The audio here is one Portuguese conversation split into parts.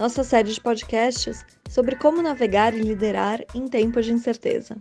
nossa série de podcasts sobre como navegar e liderar em tempos de incerteza.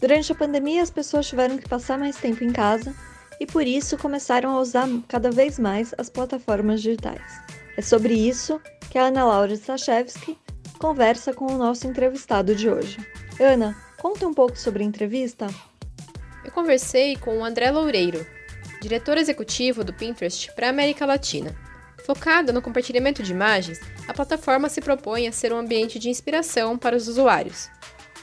Durante a pandemia, as pessoas tiveram que passar mais tempo em casa e por isso começaram a usar cada vez mais as plataformas digitais. É sobre isso que a Ana Laura Stachewski conversa com o nosso entrevistado de hoje. Ana, conta um pouco sobre a entrevista. Eu conversei com o André Loureiro, diretor executivo do Pinterest para a América Latina. Focada no compartilhamento de imagens, a plataforma se propõe a ser um ambiente de inspiração para os usuários.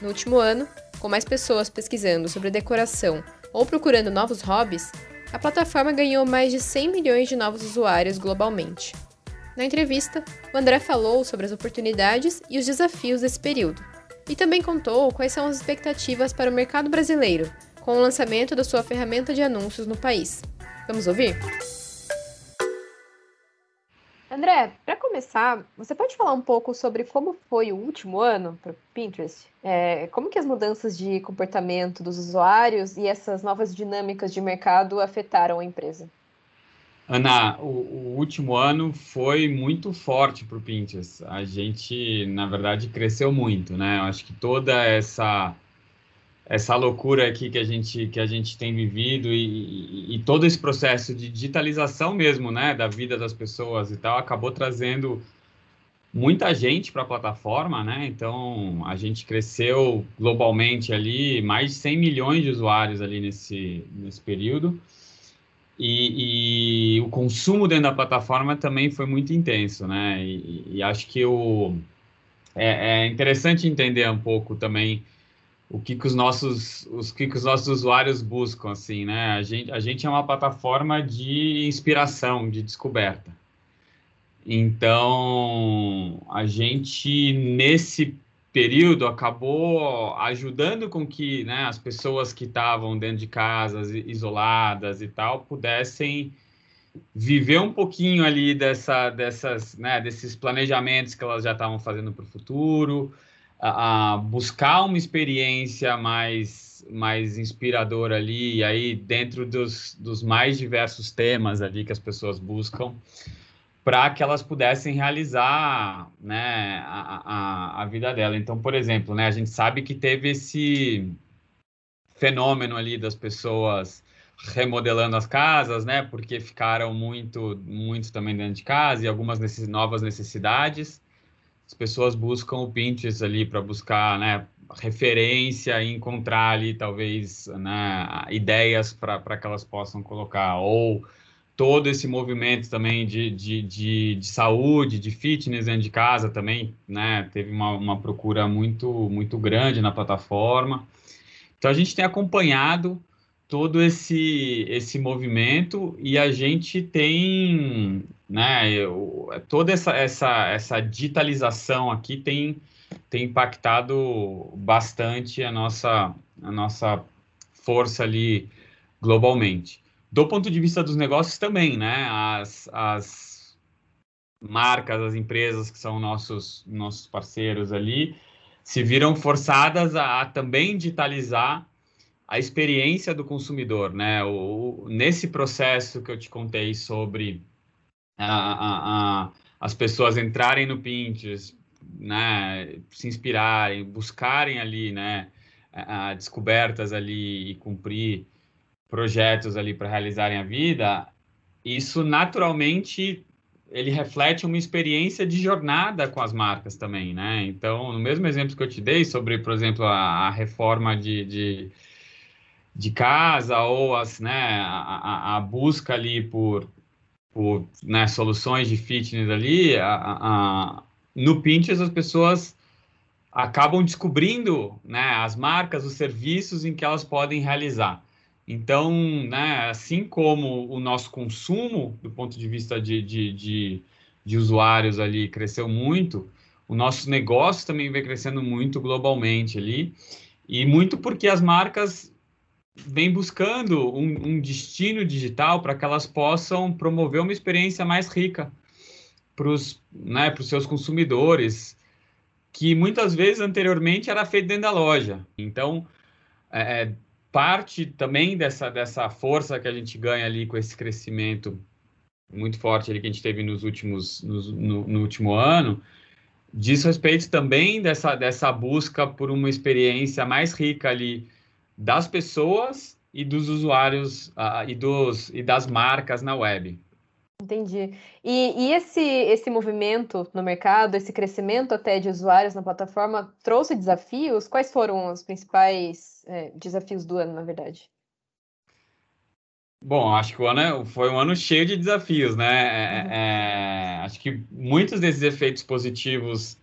No último ano, com mais pessoas pesquisando sobre decoração ou procurando novos hobbies, a plataforma ganhou mais de 100 milhões de novos usuários globalmente. Na entrevista, o André falou sobre as oportunidades e os desafios desse período. E também contou quais são as expectativas para o mercado brasileiro, com o lançamento da sua ferramenta de anúncios no país. Vamos ouvir? André, para começar, você pode falar um pouco sobre como foi o último ano para o Pinterest? É, como que as mudanças de comportamento dos usuários e essas novas dinâmicas de mercado afetaram a empresa? Ana, o, o último ano foi muito forte para o Pinterest. A gente, na verdade, cresceu muito, né? Eu acho que toda essa essa loucura aqui que a gente que a gente tem vivido e, e, e, todo esse processo de digitalização mesmo, né, da vida das pessoas e tal, acabou trazendo muita gente para a plataforma, né? Então a gente cresceu globalmente ali mais de 100 milhões de usuários ali nesse nesse período. E, e o consumo dentro da plataforma também foi muito intenso, né? E, acho que o é, é interessante entender um pouco também o que, que os nossos os que, que os nossos usuários buscam assim né? A gente a gente é uma plataforma de inspiração de descoberta. Então a gente nesse período acabou ajudando com que né, as pessoas que estavam dentro de casas isoladas e tal pudessem viver um pouquinho ali dessa dessas né, desses planejamentos que elas já estavam fazendo para o futuro a, buscar uma experiência mais, mais inspiradora ali, e aí dentro dos, dos mais diversos temas ali que as pessoas buscam, para que elas pudessem realizar né, a, a, a vida dela. Então, por exemplo, né, a gente sabe que teve esse fenômeno ali das pessoas remodelando as casas, né? Porque ficaram muito, muito também dentro de casa e algumas necess novas necessidades as pessoas buscam o Pinterest ali para buscar, né, referência e encontrar ali talvez, né, ideias para que elas possam colocar ou todo esse movimento também de, de, de, de, saúde, de fitness dentro de casa também, né, teve uma, uma procura muito, muito grande na plataforma. Então, a gente tem acompanhado todo esse, esse movimento e a gente tem, né, eu, toda essa, essa, essa digitalização aqui tem, tem impactado bastante a nossa, a nossa força ali globalmente. Do ponto de vista dos negócios também, né, as, as marcas, as empresas que são nossos, nossos parceiros ali, se viram forçadas a, a também digitalizar a experiência do consumidor, né? O, nesse processo que eu te contei sobre a, a, a, as pessoas entrarem no Pinterest, né? Se inspirarem, buscarem ali, né? A, descobertas ali e cumprir projetos ali para realizarem a vida, isso naturalmente ele reflete uma experiência de jornada com as marcas também, né? Então, no mesmo exemplo que eu te dei sobre, por exemplo, a, a reforma de, de de casa ou as, né, a, a, busca ali por, por né, soluções de fitness ali, a, a, no Pinterest as pessoas acabam descobrindo né, as marcas, os serviços em que elas podem realizar. Então, né, assim como o nosso consumo, do ponto de vista de, de, de, de usuários ali, cresceu muito, o nosso negócio também vem crescendo muito globalmente ali. E muito porque as marcas vêm buscando um, um destino digital para que elas possam promover uma experiência mais rica para os né, seus consumidores, que muitas vezes anteriormente era feito dentro da loja. Então, é, é, parte também dessa, dessa força que a gente ganha ali com esse crescimento muito forte ali que a gente teve nos últimos, nos, no, no último ano, diz respeito também dessa, dessa busca por uma experiência mais rica ali das pessoas e dos usuários uh, e, dos, e das marcas na web. Entendi. E, e, esse, esse movimento no mercado, esse crescimento até de usuários na plataforma, trouxe desafios? Quais foram os principais é, desafios do ano, na verdade? Bom, acho que o ano é, foi um ano cheio de desafios, né? É, uhum. é, acho que muitos desses efeitos positivos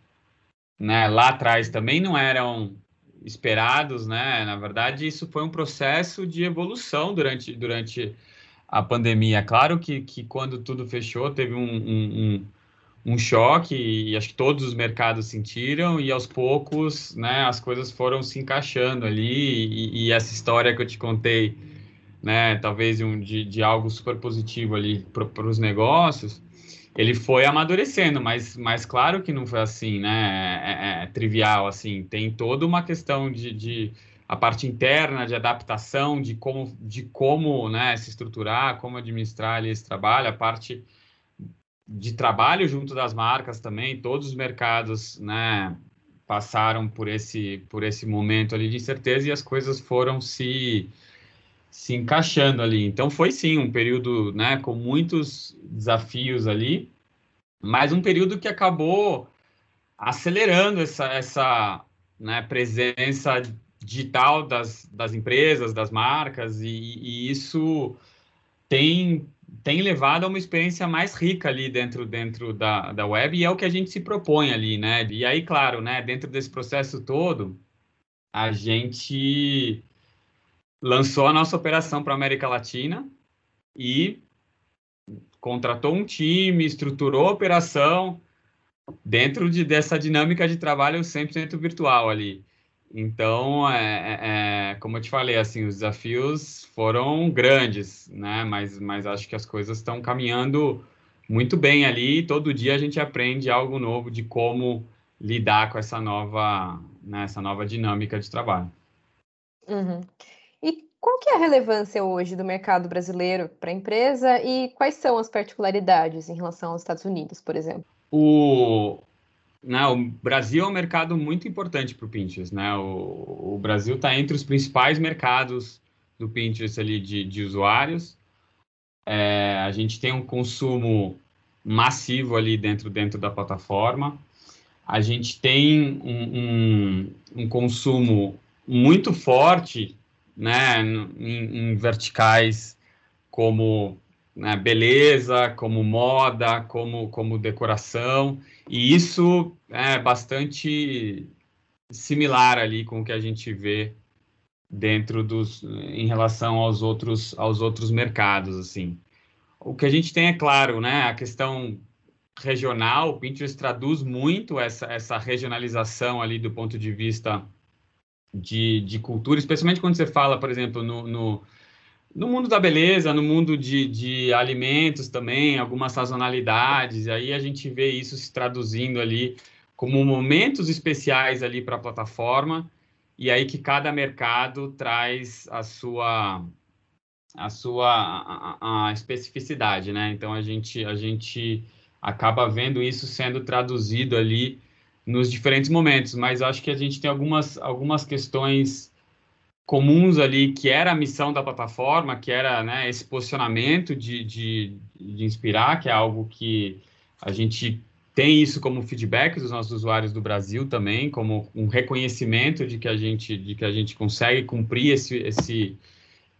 né, lá atrás também não eram esperados, né? Na verdade, isso foi um processo de evolução durante, durante a pandemia. Claro que, que quando tudo fechou, teve um, um, um, um choque e acho que todos os mercados sentiram e aos poucos, né, as coisas foram se encaixando ali e, e essa história que eu te contei, né, talvez um, de, de algo super positivo ali para os negócios, ele foi amadurecendo, mas, mas claro que não foi assim, né, é, é, é trivial, assim, tem toda uma questão de, de a parte interna de adaptação, de como, de como né, se estruturar, como administrar ali esse trabalho, a parte de trabalho junto das marcas também, todos os mercados né, passaram por esse, por esse momento ali de incerteza e as coisas foram se, se encaixando ali. Então foi sim um período né, com muitos desafios ali, mas um período que acabou acelerando essa, essa né, presença digital das, das empresas, das marcas, e, e, isso tem, tem levado a uma experiência mais rica ali dentro, dentro da, da web, e é o que a gente se propõe ali, né? E aí, claro, né, dentro desse processo todo, a gente lançou a nossa operação para a América Latina e contratou um time, estruturou a operação dentro de, dessa dinâmica de trabalho 100% virtual ali. Então, é, é, é, como eu te falei, assim, os desafios foram grandes, né? Mas, mas acho que as coisas estão caminhando muito bem ali. Todo dia a gente aprende algo novo de como lidar com essa nova, né, essa nova dinâmica de trabalho. Uhum. E qual que é a relevância hoje do mercado brasileiro para a empresa e quais são as particularidades em relação aos Estados Unidos, por exemplo? O, né, o Brasil é um mercado muito importante para o Pinterest. Né? O, o Brasil está entre os principais mercados do Pinterest ali de, de usuários. É, a gente tem um consumo massivo ali dentro, dentro da plataforma. A gente tem um, um, um consumo muito forte né, em, em verticais como né, beleza, como moda, como, como decoração. E isso é bastante similar ali com o que a gente vê dentro dos em relação aos outros aos outros mercados assim. O que a gente tem é claro, né, a questão regional, o Pinterest traduz muito essa essa regionalização ali do ponto de vista de, de cultura, especialmente quando você fala, por exemplo, no, no no mundo da beleza, no mundo de, de alimentos também, algumas sazonalidades, aí a gente vê isso se traduzindo ali como momentos especiais ali para a plataforma, e aí que cada mercado traz a sua a sua a, a especificidade, né? Então a gente a gente acaba vendo isso sendo traduzido ali nos diferentes momentos, mas acho que a gente tem algumas algumas questões comuns ali, que era a missão da plataforma, que era né, esse posicionamento de, de, de inspirar, que é algo que a gente tem isso como feedback dos nossos usuários do Brasil também, como um reconhecimento de que a gente, de que a gente consegue cumprir esse, esse,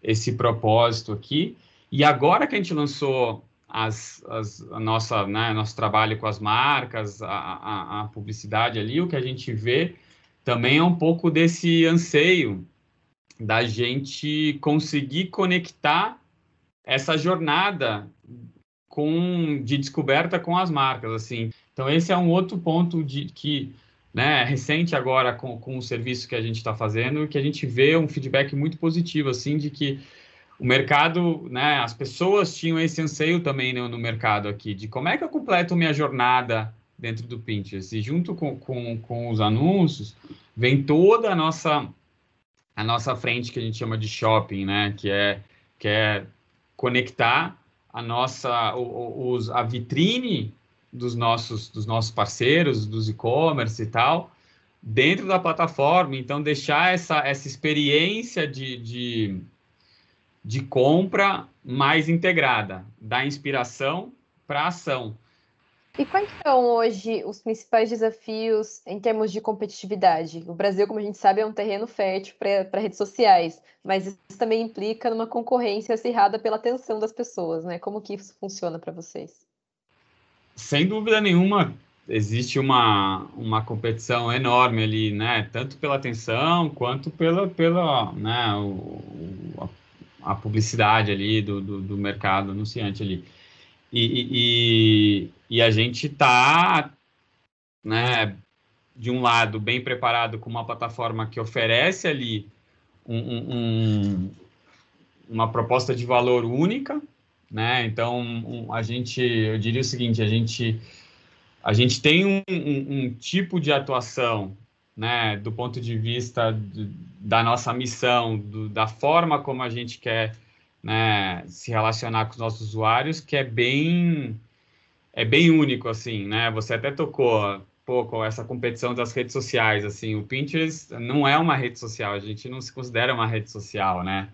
esse propósito aqui. E agora que a gente lançou as, as, a nossa, né, nosso trabalho com as marcas, a, a, a publicidade ali, o que a gente vê também é um pouco desse anseio da gente conseguir conectar essa jornada com de descoberta com as marcas assim. Então esse é um outro ponto de que né, recente agora com, com o serviço que a gente está fazendo, que a gente vê um feedback muito positivo, assim, de que o mercado, né, as pessoas tinham esse anseio também no, no mercado aqui, de como é que eu completo minha jornada dentro do Pinterest. E junto com, com, com os anúncios, vem toda a nossa, a nossa frente que a gente chama de shopping, né, que é, que é conectar a nossa, os, a vitrine dos nossos, dos nossos parceiros, dos e-commerce e tal, dentro da plataforma. Então, deixar essa, essa experiência de, de, de compra mais integrada, da inspiração para a ação. E quais são hoje os principais desafios em termos de competitividade? O Brasil, como a gente sabe, é um terreno fértil para redes sociais, mas isso também implica numa concorrência acirrada pela atenção das pessoas, né? Como que isso funciona para vocês? sem dúvida nenhuma, existe uma, uma competição enorme ali, né? Tanto pela atenção quanto pela, pela né, o, a, a, publicidade ali do, do, do, mercado anunciante ali. E, e, e a gente está, né, de um lado, bem preparado com uma plataforma que oferece ali um, um, uma proposta de valor única, né? Então, um, a gente, eu diria o seguinte, a gente, a gente tem um, tipo de atuação, né, do ponto de vista do, da nossa missão, do, da forma como a gente quer, né, se relacionar com os nossos usuários, que é bem, é bem único, assim, né? Você até tocou pouco essa competição das redes sociais, assim, o Pinterest não é uma rede social, a gente não se considera uma rede social, né?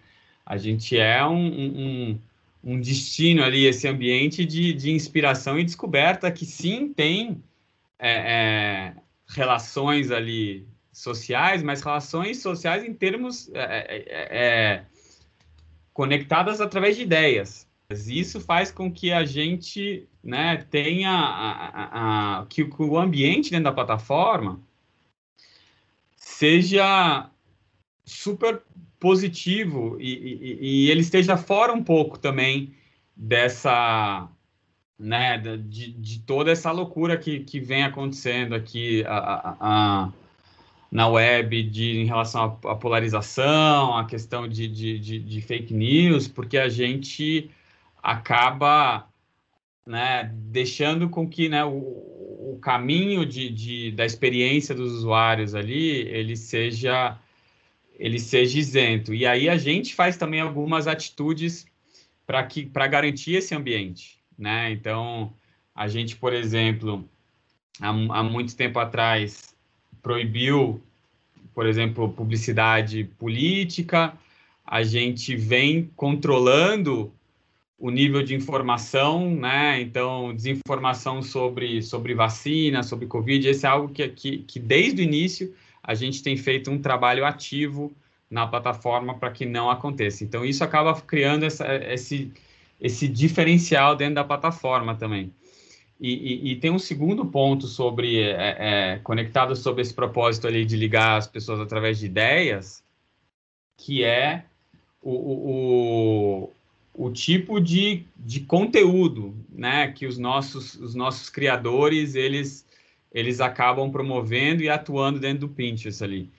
A gente é um, um um destino ali, esse ambiente de, de inspiração e descoberta que sim tem é, é, relações ali sociais, mas relações sociais em termos é, é, é, é conectadas através de ideias. Isso faz com que a gente né, tenha a, a, a, que, o ambiente dentro da plataforma seja super positivo e, e, e, ele esteja fora um pouco também dessa, né, de, de toda essa loucura que, que vem acontecendo aqui a, a, a na web de, em relação à, polarização, a questão de, de, de, fake news, porque a gente acaba né, deixando com que né, o, o caminho de, de, da experiência dos usuários ali ele seja ele seja isento. E aí a gente faz também algumas atitudes para que para garantir esse ambiente, né? Então, a gente, por exemplo, há, há muito tempo atrás proibiu, por exemplo, publicidade política. A gente vem controlando o nível de informação, né? Então, desinformação sobre, sobre vacina, sobre Covid, esse é algo que, que, que desde o início a gente tem feito um trabalho ativo na plataforma para que não aconteça. Então, isso acaba criando essa, esse, esse diferencial dentro da plataforma também. E, e, e tem um segundo ponto sobre, é, é, conectado sobre esse propósito ali de ligar as pessoas através de ideias, que é o, o, o, o tipo de, de conteúdo né, que os nossos, os nossos criadores, eles eles acabam promovendo e atuando dentro do Pinterest ali.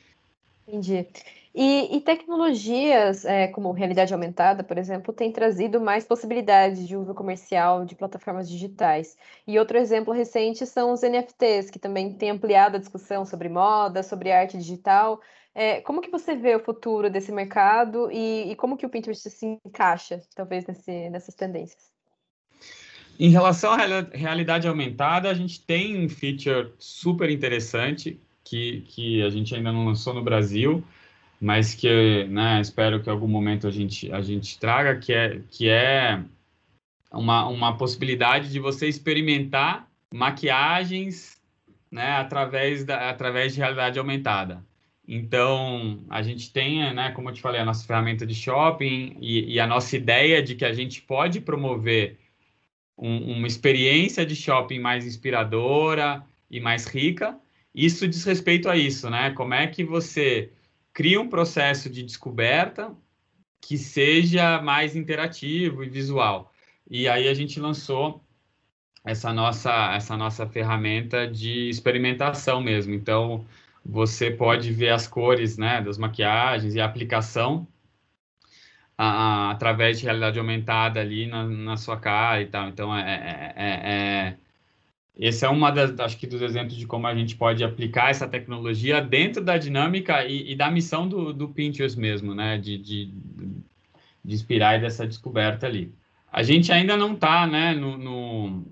Entendi. E, e tecnologias é, como realidade aumentada, por exemplo, têm trazido mais possibilidades de uso comercial de plataformas digitais. E outro exemplo recente são os NFTs, que também têm ampliado a discussão sobre moda, sobre arte digital. É, como que você vê o futuro desse mercado e, e como que o Pinterest se encaixa, talvez, nesse, nessas tendências? Em relação à realidade aumentada, a gente tem um feature super interessante que, que a gente ainda não lançou no Brasil, mas que né, espero que em algum momento a gente, a gente traga, que é, que é uma, uma possibilidade de você experimentar maquiagens né, através, da, através de realidade aumentada. Então, a gente tem, né, como eu te falei, a nossa ferramenta de shopping e, e a nossa ideia de que a gente pode promover um, uma experiência de shopping mais inspiradora e mais rica. Isso diz respeito a isso, né? Como é que você cria um processo de descoberta que seja mais interativo e visual. E aí a gente lançou essa nossa essa nossa ferramenta de experimentação mesmo. Então, você pode ver as cores, né, das maquiagens e a aplicação a, a, através de realidade aumentada ali na, na sua cara e tal. Então, é, é, é, é esse é uma das, acho que, dos exemplos de como a gente pode aplicar essa tecnologia dentro da dinâmica e, e da missão do, do, Pinterest mesmo, né? De, de, de inspirar dessa descoberta ali. A gente ainda não está, né, no, no,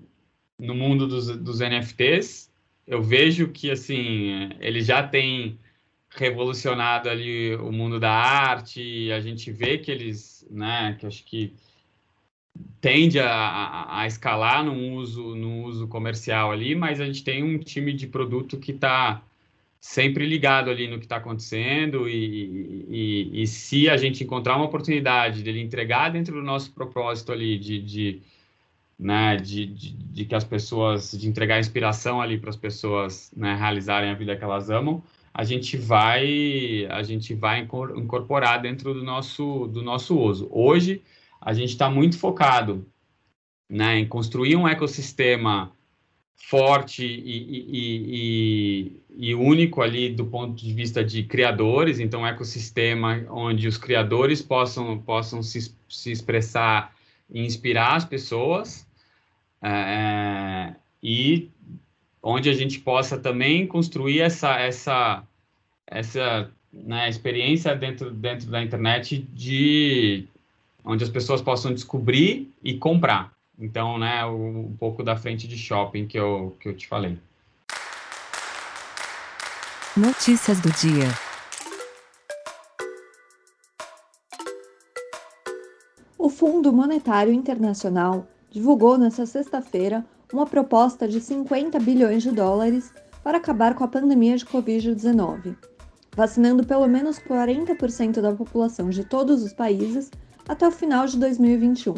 no, mundo dos, dos NFTs. Eu vejo que, assim, ele já tem revolucionado ali o mundo da arte, a gente vê que eles, né, que acho que tende a, a, escalar no uso, no uso comercial ali, mas a gente tem um time de produto que está sempre ligado ali no que está acontecendo e, e, e, se a gente encontrar uma oportunidade dele entregar dentro do nosso propósito ali de, de né, de, de, de, que as pessoas, de entregar inspiração ali para as pessoas né, realizarem a vida que elas amam, a gente vai, a gente vai incorporar dentro do nosso, do nosso uso. Hoje, a gente está muito focado né, em construir um ecossistema forte e, e, e, e, único ali do ponto de vista de criadores, então um ecossistema onde os criadores possam, possam se, se expressar e inspirar as pessoas, é, e onde a gente possa também construir essa, essa, essa né, experiência dentro, dentro da internet de onde as pessoas possam descobrir e comprar. Então, né, um pouco da frente de shopping que eu, que eu te falei. Notícias do dia. O Fundo Monetário Internacional divulgou nesta sexta-feira uma proposta de 50 bilhões de dólares para acabar com a pandemia de Covid-19, vacinando pelo menos 40% da população de todos os países até o final de 2021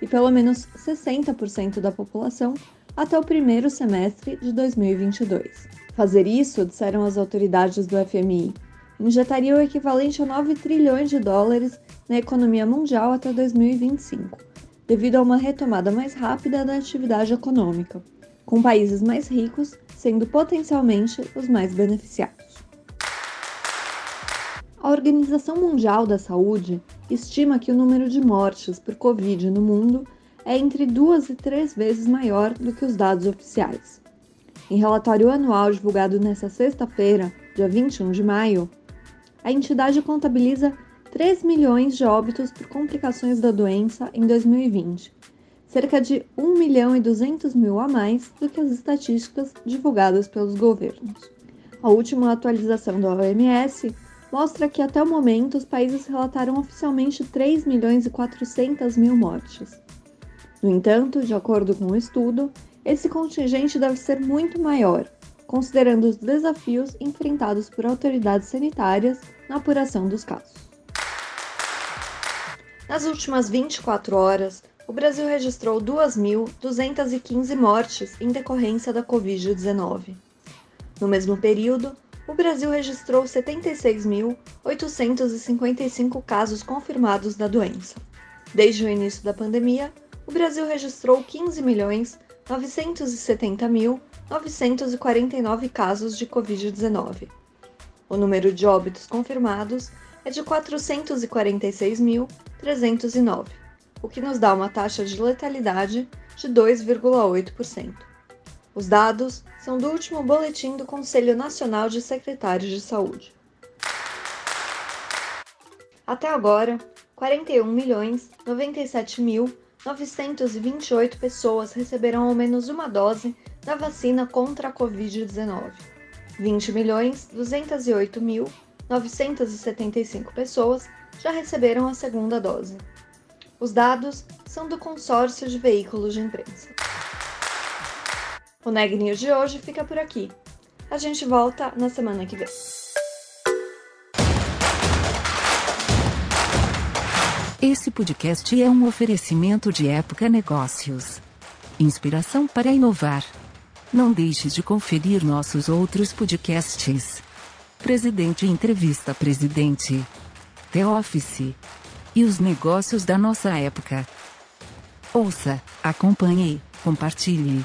e pelo menos 60% da população até o primeiro semestre de 2022. Fazer isso, disseram as autoridades do FMI, injetaria o equivalente a 9 trilhões de dólares na economia mundial até 2025, devido a uma retomada mais rápida da atividade econômica, com países mais ricos sendo potencialmente os mais beneficiados. A Organização Mundial da Saúde estima que o número de mortes por Covid no mundo é entre duas e três vezes maior do que os dados oficiais. Em relatório anual divulgado nesta sexta-feira, dia 21 de maio, a entidade contabiliza 3 milhões de óbitos por complicações da doença em 2020, cerca de 1 milhão e 200 mil a mais do que as estatísticas divulgadas pelos governos. A última atualização da OMS mostra que até o momento os países relataram oficialmente 3 milhões e 400 mil mortes. No entanto, de acordo com o estudo, esse contingente deve ser muito maior, considerando os desafios enfrentados por autoridades sanitárias na apuração dos casos. Nas últimas 24 horas, o Brasil registrou 2.215 mortes em decorrência da Covid-19. No mesmo período, o Brasil registrou 76.855 casos confirmados da doença. Desde o início da pandemia, o Brasil registrou 15.970.949 casos de Covid-19. O número de óbitos confirmados é de 446.309, o que nos dá uma taxa de letalidade de 2,8%. Os dados são do último boletim do Conselho Nacional de Secretários de Saúde. Até agora, 41.097.928 pessoas receberam ao menos uma dose da vacina contra a Covid-19. 20.208.975 pessoas já receberam a segunda dose. Os dados são do consórcio de veículos de imprensa. O Neg News de hoje fica por aqui. A gente volta na semana que vem. Esse podcast é um oferecimento de Época Negócios. Inspiração para inovar. Não deixe de conferir nossos outros podcasts. Presidente Entrevista Presidente. The Office. E os negócios da nossa época. Ouça, acompanhe Compartilhe.